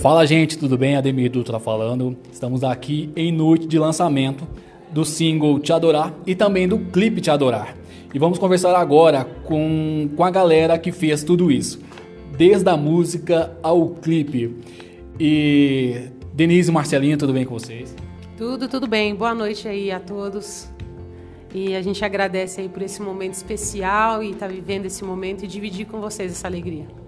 Fala gente, tudo bem? Ademir Dutra falando. Estamos aqui em noite de lançamento do single Te Adorar e também do clipe Te Adorar. E vamos conversar agora com, com a galera que fez tudo isso, desde a música ao clipe. E Denise e Marcelinho, tudo bem com vocês? Tudo, tudo bem. Boa noite aí a todos. E a gente agradece aí por esse momento especial e estar tá vivendo esse momento e dividir com vocês essa alegria.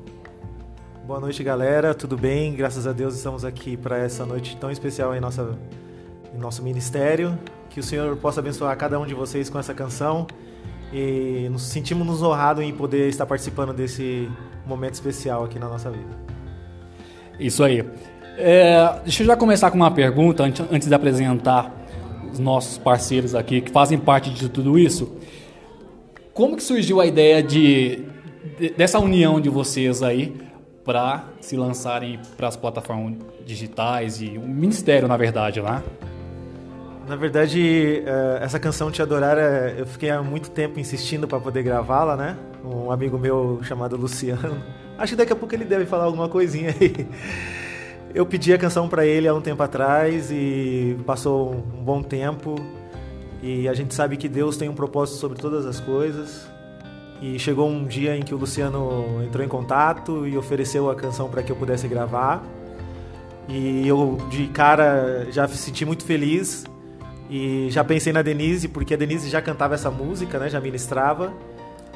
Boa noite, galera. Tudo bem? Graças a Deus estamos aqui para essa noite tão especial em, nossa, em nosso ministério. Que o Senhor possa abençoar cada um de vocês com essa canção. E nos sentimos nos honrados em poder estar participando desse momento especial aqui na nossa vida. Isso aí. É, deixa eu já começar com uma pergunta antes de apresentar os nossos parceiros aqui que fazem parte de tudo isso. Como que surgiu a ideia de, de dessa união de vocês aí para se lançarem para as plataformas digitais e o ministério, na verdade, lá? Na verdade, é, essa canção Te Adorar, é, eu fiquei há muito tempo insistindo para poder gravá-la, né? Um amigo meu chamado Luciano. Acho que daqui a pouco ele deve falar alguma coisinha aí. Eu pedi a canção para ele há um tempo atrás e passou um bom tempo. E a gente sabe que Deus tem um propósito sobre todas as coisas. E chegou um dia em que o Luciano entrou em contato e ofereceu a canção para que eu pudesse gravar. E eu, de cara, já me senti muito feliz. E já pensei na Denise, porque a Denise já cantava essa música, né? Já ministrava.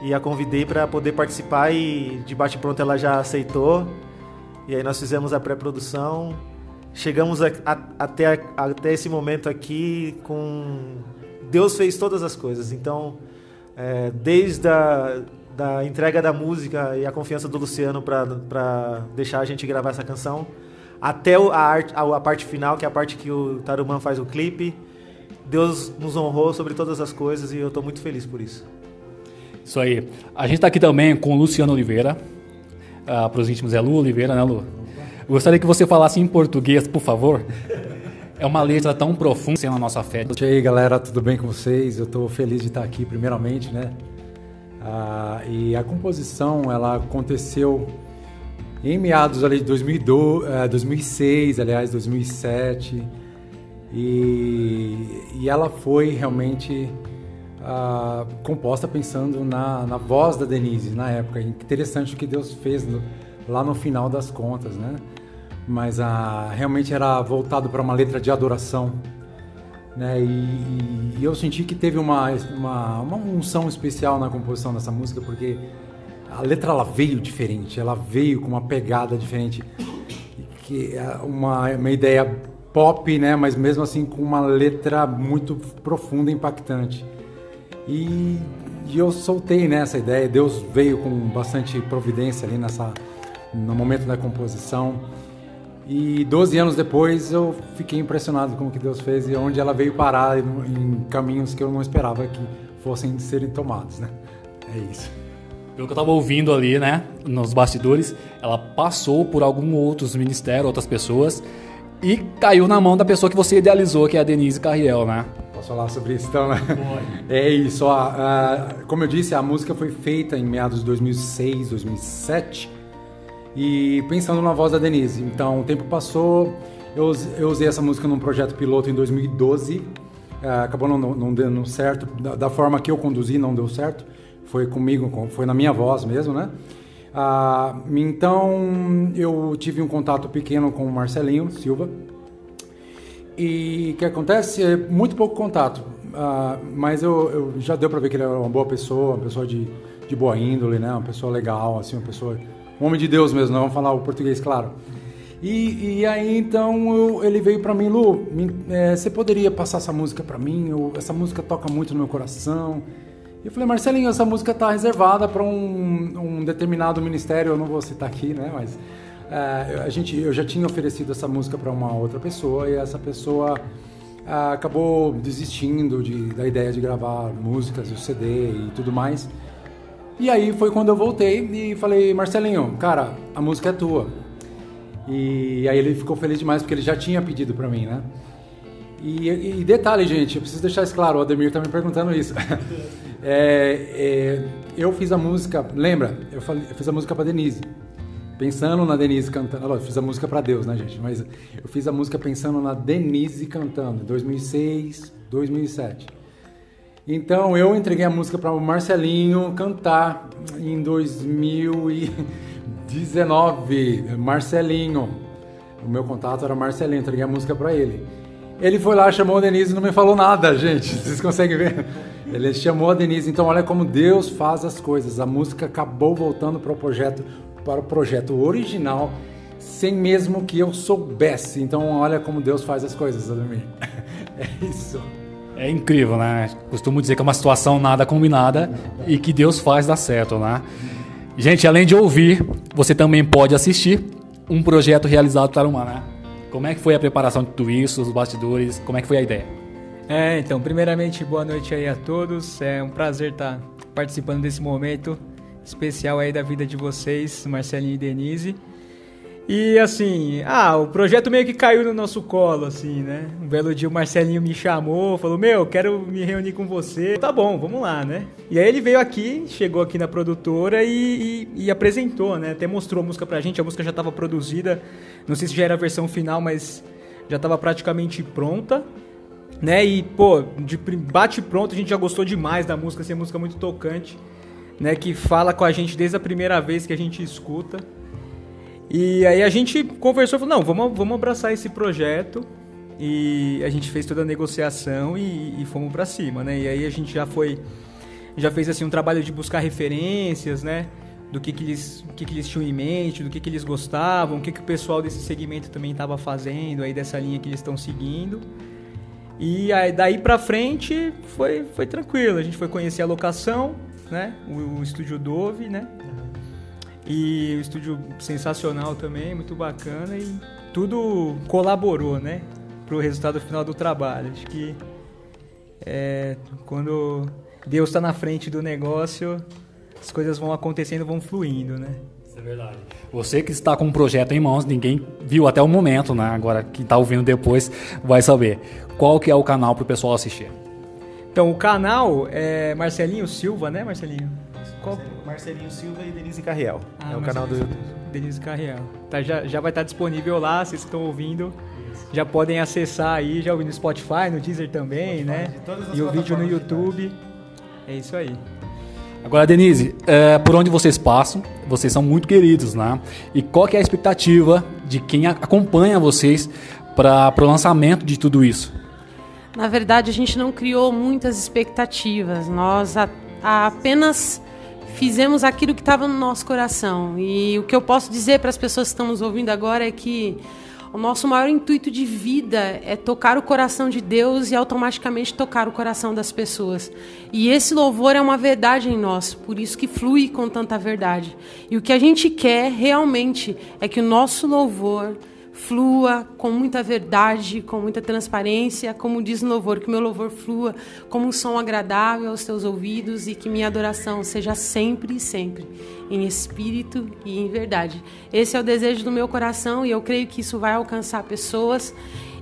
E a convidei para poder participar e de bate-pronto ela já aceitou. E aí nós fizemos a pré-produção. Chegamos a, a, até, a, até esse momento aqui com. Deus fez todas as coisas. Então, é, desde a da entrega da música e a confiança do Luciano para deixar a gente gravar essa canção, até a, arte, a, a, parte final, que é a parte que o Tarumã faz o clipe. Deus nos honrou sobre todas as coisas e eu estou muito feliz por isso. Isso aí. A gente está aqui também com o Luciano Oliveira, ah, para os íntimos é Lu Oliveira, né, Lu? Gostaria que você falasse em português, por favor. É uma letra tão profunda sem a nossa fé. E aí, galera, tudo bem com vocês? Eu estou feliz de estar aqui, primeiramente, né? Ah, e a composição, ela aconteceu em meados ali de 2002, 2006, eh, aliás, 2007. E, e ela foi realmente ah, composta pensando na, na voz da Denise na época. Interessante o que Deus fez no, lá no final das contas, né? Mas ah, realmente era voltado para uma letra de adoração. Né? E, e, eu senti que teve uma, uma, uma unção especial na composição dessa música, porque a letra ela veio diferente, ela veio com uma pegada diferente, que é uma, uma ideia pop, né? Mas mesmo assim com uma letra muito profunda e impactante. E, e eu soltei nessa né, ideia. Deus veio com bastante providência ali nessa no momento da composição. E 12 anos depois eu fiquei impressionado com o que Deus fez e onde ela veio parar em caminhos que eu não esperava que fossem serem tomados, né? É isso. Pelo que eu estava ouvindo ali, né, nos bastidores, ela passou por alguns outros ministérios, outras pessoas, e caiu na mão da pessoa que você idealizou, que é a Denise Carriel, né? Posso falar sobre isso então, né? Pode. É isso, ó, como eu disse, a música foi feita em meados de 2006, 2007 e pensando na voz da Denise. Então, o tempo passou, eu, usei essa música num projeto piloto em 2012, uh, ah, acabou não, não, dando certo, da, forma que eu conduzi não deu certo, foi comigo, foi na minha voz mesmo, né? Uh, então, eu tive um contato pequeno com o Marcelinho Silva, e o que acontece? É muito pouco contato, uh, mas eu, eu, já deu para ver que ele é uma boa pessoa, uma pessoa de, de boa índole, né? Uma pessoa legal, assim, uma pessoa, um homem de Deus mesmo. Não vamos falar o português, claro. E, e aí então eu, ele veio para mim, Lu, me, é, você poderia passar essa música para mim? Eu, essa música toca muito no meu coração. E eu falei, Marcelinho, essa música está reservada para um, um determinado ministério. Eu não vou citar aqui, né? Mas é, a gente, eu já tinha oferecido essa música para uma outra pessoa e essa pessoa acabou desistindo de, da ideia de gravar músicas, o CD e tudo mais. E aí foi quando eu voltei e falei, Marcelinho, cara, a música é tua. E aí ele ficou feliz demais porque ele já tinha pedido para mim, né? E, e, detalhe, gente, eu preciso deixar isso claro, o Ademir tá me perguntando isso. é, é, eu fiz a música, lembra? Eu, falei, eu fiz a música para Denise pensando na Denise cantando. Eu fiz a música para Deus, né, gente? Mas eu fiz a música pensando na Denise cantando, 2006, 2007. Então eu entreguei a música para o Marcelinho cantar em 2019. Marcelinho. O meu contato era Marcelinho, entreguei a música para ele. Ele foi lá, chamou a Denise e não me falou nada, gente. Vocês conseguem ver? Ele chamou a Denise. Então, olha como Deus faz as coisas. A música acabou voltando para o projeto, para o projeto original, sem mesmo que eu soubesse. Então, olha como Deus faz as coisas, Ademir. É isso. É incrível, né? Costumo dizer que é uma situação nada combinada e que Deus faz dar certo, né? Gente, além de ouvir, você também pode assistir um projeto realizado para uma, né? Como é que foi a preparação de tudo isso, os bastidores, como é que foi a ideia? É, então, primeiramente, boa noite aí a todos. É um prazer estar participando desse momento especial aí da vida de vocês, Marcelinho e Denise. E assim, ah, o projeto meio que caiu no nosso colo, assim, né? Um belo dia o Marcelinho me chamou, falou: Meu, quero me reunir com você. Tá bom, vamos lá, né? E aí ele veio aqui, chegou aqui na produtora e, e, e apresentou, né? Até mostrou a música pra gente, a música já estava produzida, não sei se já era a versão final, mas já estava praticamente pronta. Né? E, pô, de bate pronto, a gente já gostou demais da música, assim, é música muito tocante, né? Que fala com a gente desde a primeira vez que a gente escuta. E aí a gente conversou falou, não, vamos, vamos abraçar esse projeto. E a gente fez toda a negociação e, e fomos para cima, né? E aí a gente já foi, já fez assim um trabalho de buscar referências, né? Do que, que, eles, que, que eles tinham em mente, do que, que eles gostavam, o que, que o pessoal desse segmento também estava fazendo, aí dessa linha que eles estão seguindo. E aí, daí pra frente foi, foi tranquilo. A gente foi conhecer a locação, né? O, o estúdio Dove, né? E o estúdio sensacional também, muito bacana e tudo colaborou, né? Pro resultado final do trabalho. Acho que é, quando Deus está na frente do negócio, as coisas vão acontecendo, vão fluindo, né? Isso é verdade. Você que está com um projeto em mãos, ninguém viu até o momento, né? Agora quem está ouvindo depois vai saber. Qual que é o canal para o pessoal assistir? Então o canal é Marcelinho Silva, né, Marcelinho? Qual? Marcelinho Silva e Denise Carriel. Ah, é o canal do YouTube. Denise Carriel. Tá, já, já vai estar disponível lá, vocês estão ouvindo. Já podem acessar aí, já ouvindo no Spotify, no Deezer também, Spotify, né? E o vídeo no YouTube. É isso aí. Agora, Denise, é, por onde vocês passam, vocês são muito queridos, né? E qual que é a expectativa de quem acompanha vocês para o lançamento de tudo isso? Na verdade, a gente não criou muitas expectativas. Nós a, a apenas fizemos aquilo que estava no nosso coração. E o que eu posso dizer para as pessoas que estão nos ouvindo agora é que o nosso maior intuito de vida é tocar o coração de Deus e automaticamente tocar o coração das pessoas. E esse louvor é uma verdade em nós, por isso que flui com tanta verdade. E o que a gente quer realmente é que o nosso louvor flua com muita verdade, com muita transparência, como diz o louvor, que meu louvor flua como um som agradável aos teus ouvidos e que minha adoração seja sempre e sempre em espírito e em verdade. Esse é o desejo do meu coração e eu creio que isso vai alcançar pessoas.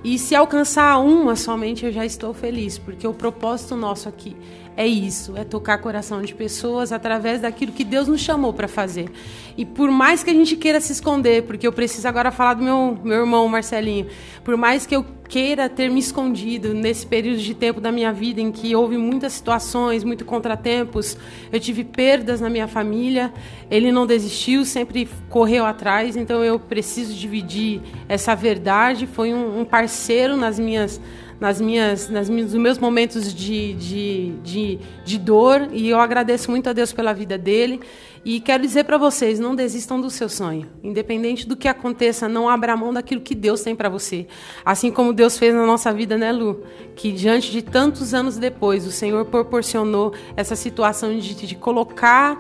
E se alcançar uma somente, eu já estou feliz, porque o propósito nosso aqui é isso, é tocar coração de pessoas através daquilo que Deus nos chamou para fazer. E por mais que a gente queira se esconder, porque eu preciso agora falar do meu, meu irmão Marcelinho, por mais que eu queira ter me escondido nesse período de tempo da minha vida em que houve muitas situações, muitos contratempos, eu tive perdas na minha família, ele não desistiu, sempre correu atrás, então eu preciso dividir essa verdade. Foi um, um parceiro nas minhas nas minhas, nas minhas, nos meus momentos de, de, de, de dor e eu agradeço muito a Deus pela vida dele. E quero dizer para vocês, não desistam do seu sonho. Independente do que aconteça, não abra mão daquilo que Deus tem para você. Assim como Deus fez na nossa vida, né, Lu? Que diante de tantos anos depois, o Senhor proporcionou essa situação de, de colocar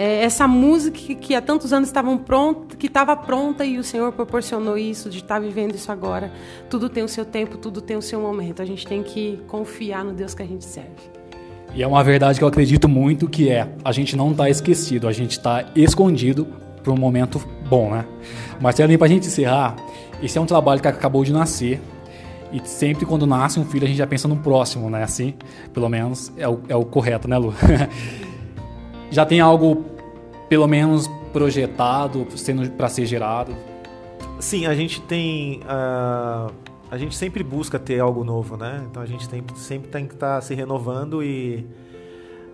é, essa música que, que, há tantos anos estavam pronta, que estava pronta e o Senhor proporcionou isso, de estar tá vivendo isso agora. Tudo tem o seu tempo, tudo tem o seu momento. A gente tem que confiar no Deus que a gente serve. E é uma verdade que eu acredito muito que é, a gente não está esquecido, a gente está escondido para um momento bom, né? Marcelo, para a gente encerrar, esse é um trabalho que acabou de nascer, e sempre quando nasce um filho a gente já pensa no próximo, né? Assim, pelo menos é o, é o correto, né, Lu? já tem algo, pelo menos, projetado sendo para ser gerado? Sim, a gente tem. Uh, a gente sempre busca ter algo novo, né? Então a gente tem, sempre tem que estar tá se renovando e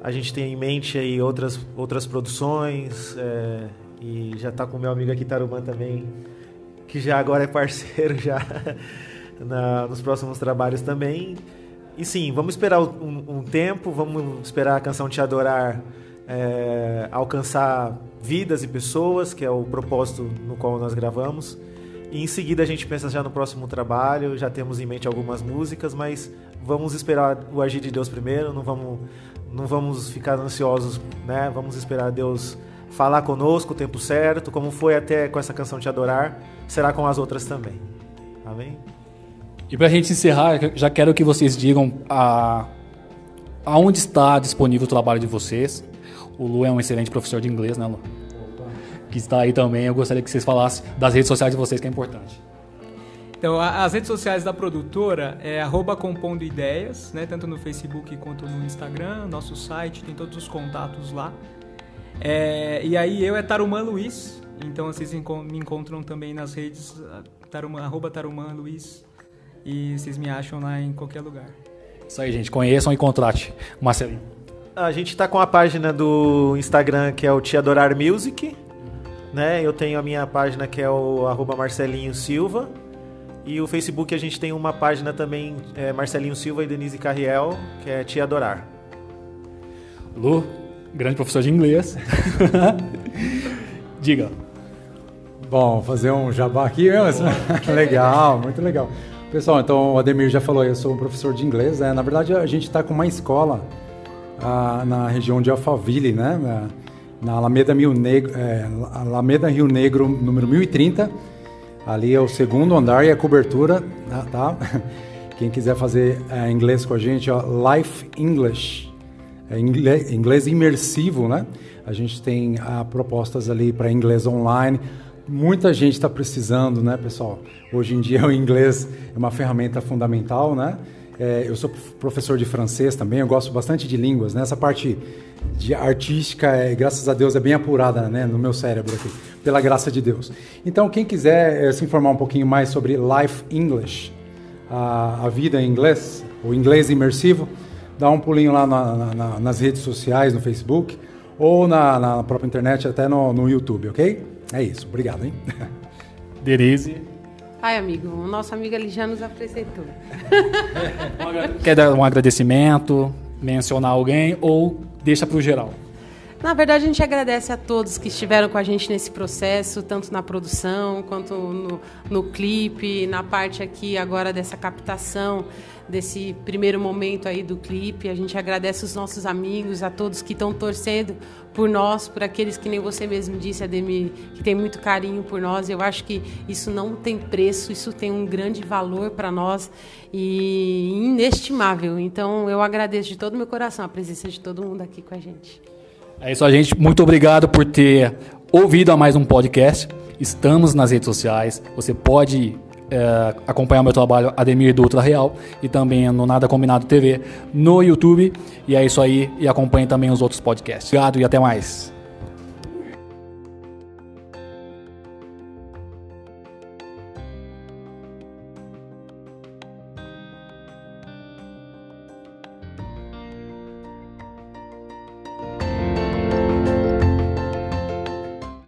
a gente tem em mente aí outras, outras produções. É, e já está com meu amigo aqui, Tarumã, também, que já agora é parceiro já na, nos próximos trabalhos também. E sim, vamos esperar um, um tempo, vamos esperar a canção Te Adorar é, alcançar vidas e pessoas, que é o propósito no qual nós gravamos. E em seguida a gente pensa já no próximo trabalho, já temos em mente algumas músicas, mas vamos esperar o agir de Deus primeiro, não vamos, não vamos ficar ansiosos, né? Vamos esperar Deus falar conosco o tempo certo, como foi até com essa canção Te Adorar, será com as outras também. Amém? E para a gente encerrar, já quero que vocês digam a, aonde está disponível o trabalho de vocês. O Lu é um excelente professor de inglês, né, Lu? Que está aí também. Eu gostaria que vocês falassem das redes sociais de vocês, que é importante. Então, as redes sociais da produtora é compondo ideias, né? Tanto no Facebook quanto no Instagram. Nosso site tem todos os contatos lá. É, e aí eu é Tarumã Luiz. Então vocês me encontram também nas redes tarumã, arroba Tarumã Luiz e vocês me acham lá em qualquer lugar. Isso aí, gente. Conheçam e contrate. Marcelinho. A gente está com a página do Instagram que é o Te Adorar Music. Né? Eu tenho a minha página que é o arroba Marcelinho Silva. E o Facebook a gente tem uma página também, é Marcelinho Silva e Denise Carriel, que é Te Adorar. Lu, grande professor de inglês. Diga. Bom, fazer um jabá aqui mesmo. legal, muito legal. Pessoal, então o Ademir já falou, eu sou um professor de inglês. Né? Na verdade, a gente está com uma escola na região de Alphaville, né? na Alameda, Rio Negro, é, Alameda Rio Negro, número 1030. Ali é o segundo andar e a cobertura, tá? tá? Quem quiser fazer é, inglês com a gente, ó, Life English, é inglês, inglês imersivo, né? A gente tem ah, propostas ali para inglês online muita gente está precisando, né, pessoal? Hoje em dia o inglês é uma ferramenta fundamental, né? É, eu sou professor de francês também, eu gosto bastante de línguas, né? Essa parte de artística, é, graças a Deus, é bem apurada né, no meu cérebro aqui, pela graça de Deus. Então, quem quiser é, se informar um pouquinho mais sobre Life English, a, a vida em inglês, o inglês imersivo, dá um pulinho lá na, na, nas redes sociais, no Facebook, ou na, na própria internet, até no, no YouTube, ok? É isso, obrigado, hein? Denise. Ai, amigo, o nosso amigo ali já nos apresentou. Quer dar um agradecimento, mencionar alguém ou deixa para o geral? Na verdade, a gente agradece a todos que estiveram com a gente nesse processo, tanto na produção quanto no, no clipe, na parte aqui agora dessa captação desse primeiro momento aí do clipe. A gente agradece os nossos amigos, a todos que estão torcendo por nós, por aqueles que nem você mesmo disse, Ademir, que tem muito carinho por nós. Eu acho que isso não tem preço, isso tem um grande valor para nós e inestimável. Então eu agradeço de todo o meu coração a presença de todo mundo aqui com a gente. É isso, a gente. Muito obrigado por ter ouvido a mais um podcast. Estamos nas redes sociais. Você pode é, acompanhar meu trabalho Ademir do Ultra Real e também no Nada Combinado TV no YouTube. E é isso aí. E acompanhe também os outros podcasts. Obrigado e até mais.